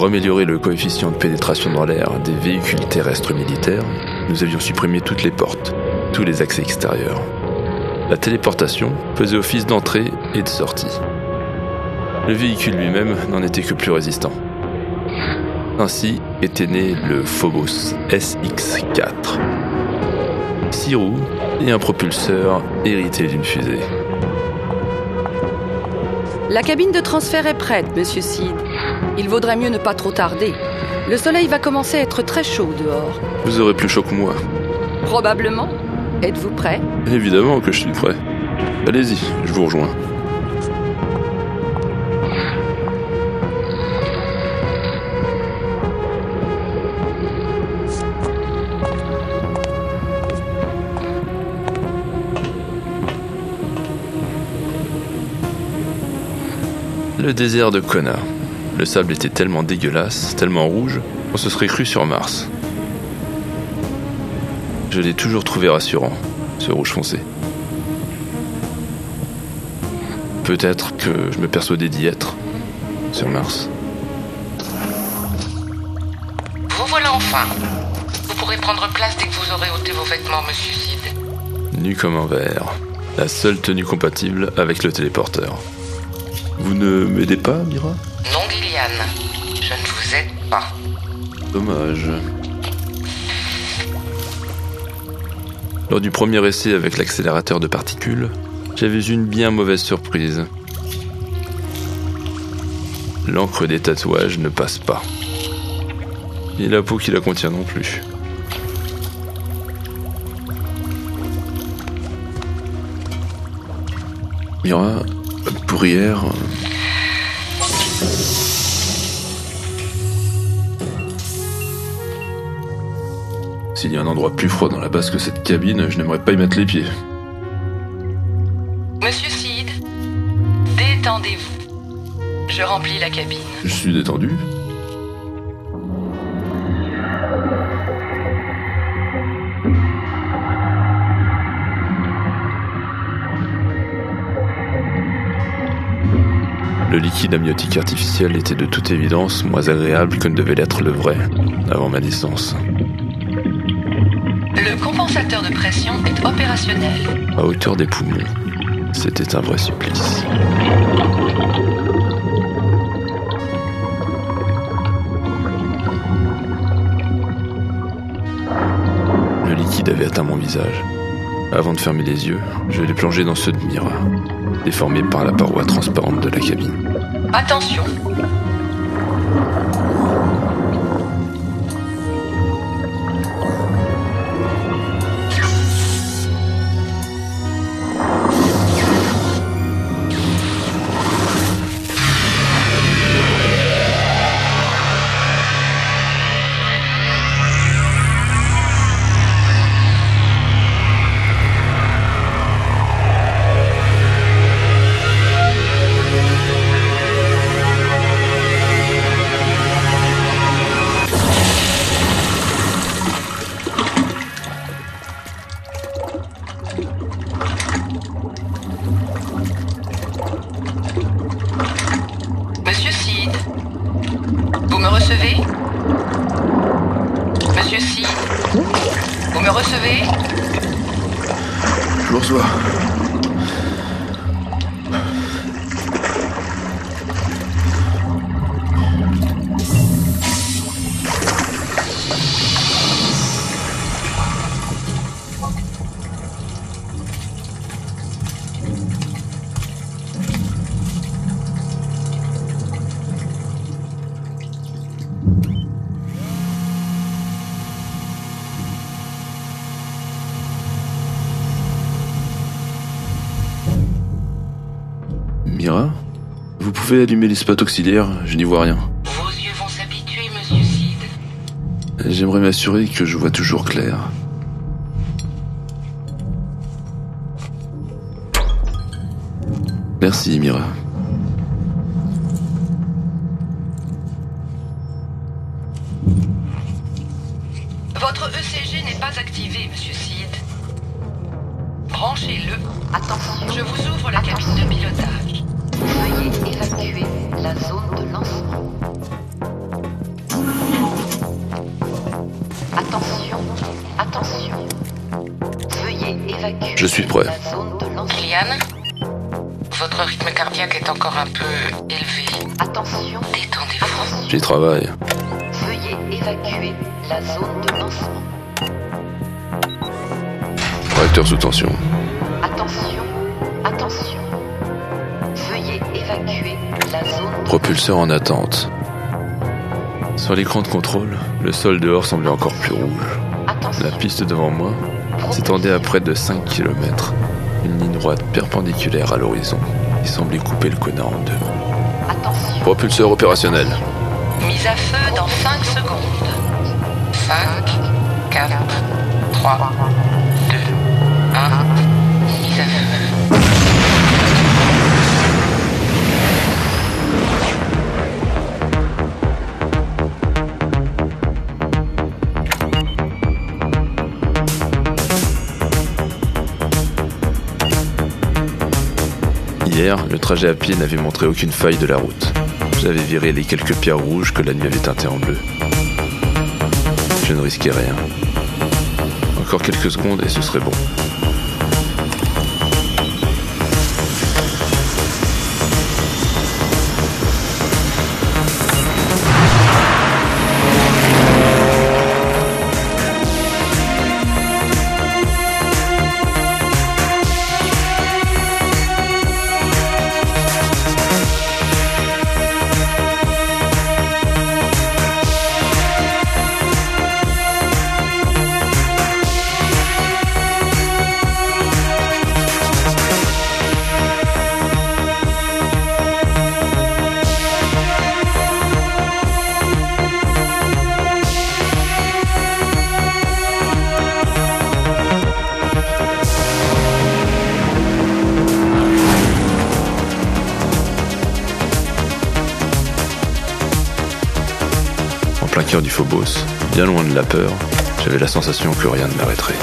Pour améliorer le coefficient de pénétration dans l'air des véhicules terrestres militaires, nous avions supprimé toutes les portes, tous les accès extérieurs. La téléportation faisait office d'entrée et de sortie. Le véhicule lui-même n'en était que plus résistant. Ainsi était né le Phobos SX4. Six roues et un propulseur hérité d'une fusée. La cabine de transfert est prête, monsieur Sid. Il vaudrait mieux ne pas trop tarder. Le soleil va commencer à être très chaud dehors. Vous aurez plus chaud que moi. Probablement. Êtes-vous prêt? Évidemment que je suis prêt. Allez-y, je vous rejoins. Le désert de Kona. Le sable était tellement dégueulasse, tellement rouge, on se serait cru sur Mars. Je l'ai toujours trouvé rassurant, ce rouge foncé. Peut-être que je me persuadais d'y être, sur Mars. Vous voilà enfin. Vous pourrez prendre place dès que vous aurez ôté vos vêtements, monsieur Sid. Nu comme un verre. La seule tenue compatible avec le téléporteur. Vous ne m'aidez pas, Mira? Je ne vous aide pas. Dommage. Lors du premier essai avec l'accélérateur de particules, j'avais eu une bien mauvaise surprise. L'encre des tatouages ne passe pas. Et la peau qui la contient non plus. Mira, pour hier. S'il y a un endroit plus froid dans la base que cette cabine, je n'aimerais pas y mettre les pieds. Monsieur Sid, détendez-vous. Je remplis la cabine. Je suis détendu. Le liquide amniotique artificiel était de toute évidence moins agréable que ne devait l'être le vrai, avant ma naissance. Le compensateur de pression est opérationnel. À hauteur des poumons, c'était un vrai supplice. Le liquide avait atteint mon visage. Avant de fermer les yeux, je l'ai plongé dans ceux de Mira, déformés par la paroi transparente de la cabine. Attention, recevez Monsieur Sid, vous me recevez Je vous reçois. Pouvez allumer les spots auxiliaires, je n'y vois rien. Vos yeux vont s'habituer, monsieur Sid. J'aimerais m'assurer que je vois toujours clair. Merci, Mira. Votre ECG n'est pas activé, monsieur Sid. Branchez-le. Attention, Je vous ouvre la cabine de pilotage la zone de lancement. Attention, attention. Veuillez évacuer Je suis prêt. la zone de lancement. Votre rythme cardiaque est encore un peu élevé. Attention, détendez-vous. J'y travaille. Veuillez évacuer la zone de lancement. Réacteur sous tension. Attention, attention. Veuillez évacuer la zone de Propulseur en attente. Sur l'écran de contrôle, le sol dehors semblait encore plus rouge. Attention. La piste devant moi s'étendait à près de 5 km. Une ligne droite perpendiculaire à l'horizon qui semblait couper le Kona en deux. Attention. Propulseur opérationnel. Mise à feu dans 5 secondes. 5, 4, 3, Le trajet à pied n'avait montré aucune faille de la route. J'avais viré les quelques pierres rouges que la nuit avait teintées en bleu. Je ne risquais rien. Encore quelques secondes et ce serait bon. Plein cœur du Phobos, bien loin de la peur, j'avais la sensation que rien ne m'arrêterait.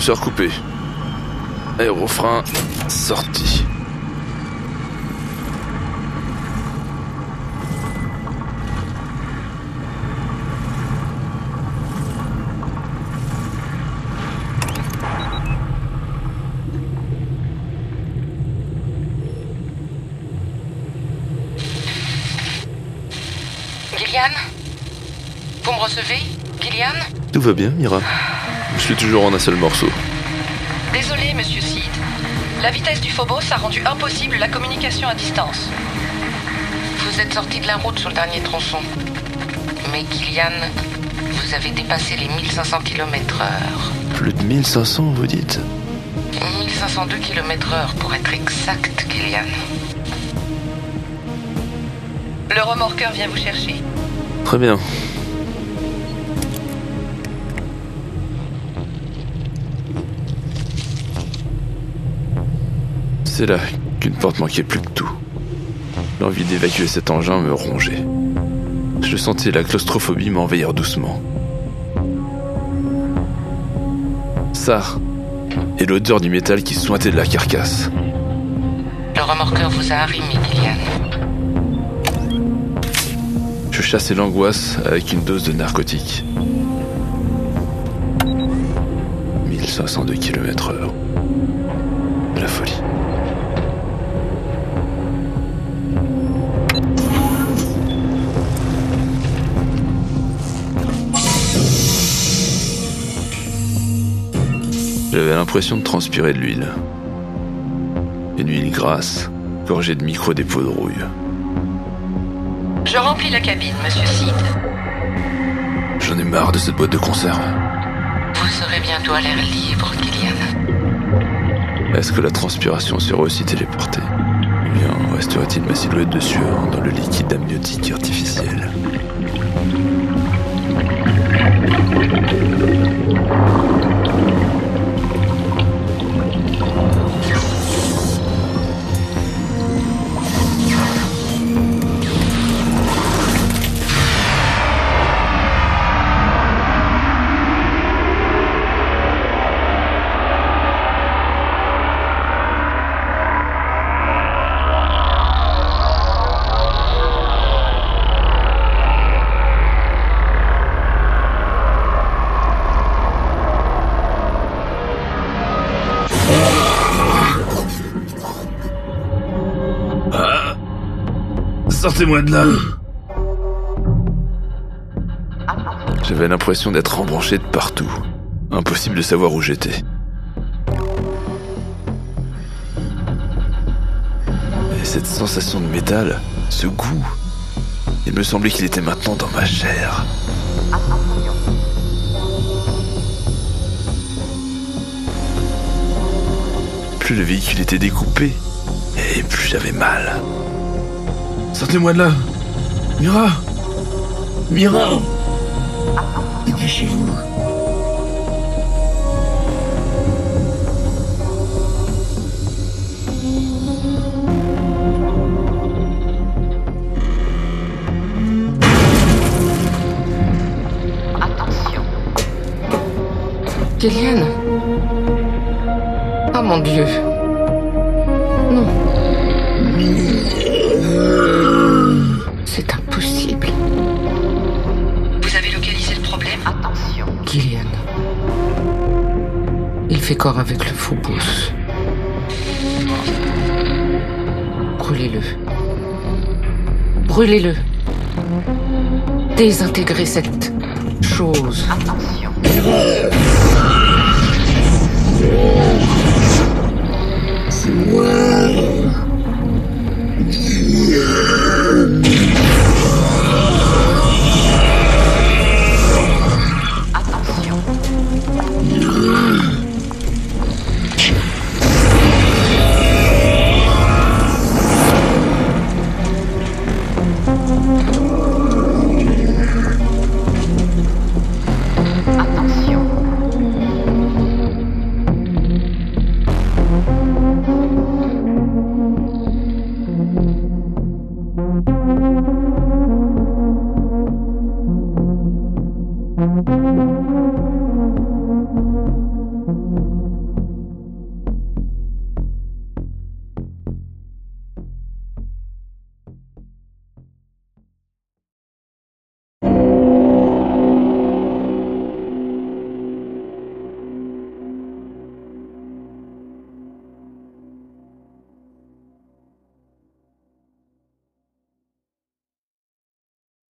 Propulseur coupé. Aérofrein sorti. Gillian? Vous me recevez? Gillian? Tout va bien, Mira Je suis toujours en un seul morceau. Désolé, monsieur Seed. La vitesse du Phobos a rendu impossible la communication à distance. Vous êtes sorti de la route sur le dernier tronçon. Mais Gillian, vous avez dépassé les 1500 km heure. Plus de 1500, vous dites? 1502 km heure pour être exact, Gillian. Le remorqueur vient vous chercher. Très bien. C'est là qu'une porte manquait plus que tout. L'envie d'évacuer cet engin me rongeait. Je sentais la claustrophobie m'envahir doucement. Ça, et l'odeur du métal qui sointait de la carcasse. Le remorqueur vous a arrimé, Gillian. Je chassais l'angoisse avec une dose de narcotique. 1502 km heure. La folie. J'avais l'impression de transpirer de l'huile. Une huile grasse, gorgée de micro-dépôts de rouille. Je remplis la cabine, monsieur Seed. J'en ai marre de cette boîte de conserve. Vous serez bientôt à l'air libre, Gillian. Est-ce que la transpiration serait aussi téléportée bien resterait-il ma silhouette de sueur dans le liquide amniotique artificiel? Sortez-moi de là J'avais l'impression d'être embranché de partout. Impossible de savoir où j'étais. Et cette sensation de métal, ce goût, il me semblait qu'il était maintenant dans ma chair. Plus le véhicule était découpé, et plus j'avais mal. Sortez-moi de là. Mira. Mira. Dépêchez-vous Attention. Kéliane Oh mon Dieu fait corps avec le Phobos. Brûlez-le. Brûlez-le. Désintégrez cette chose. Attention.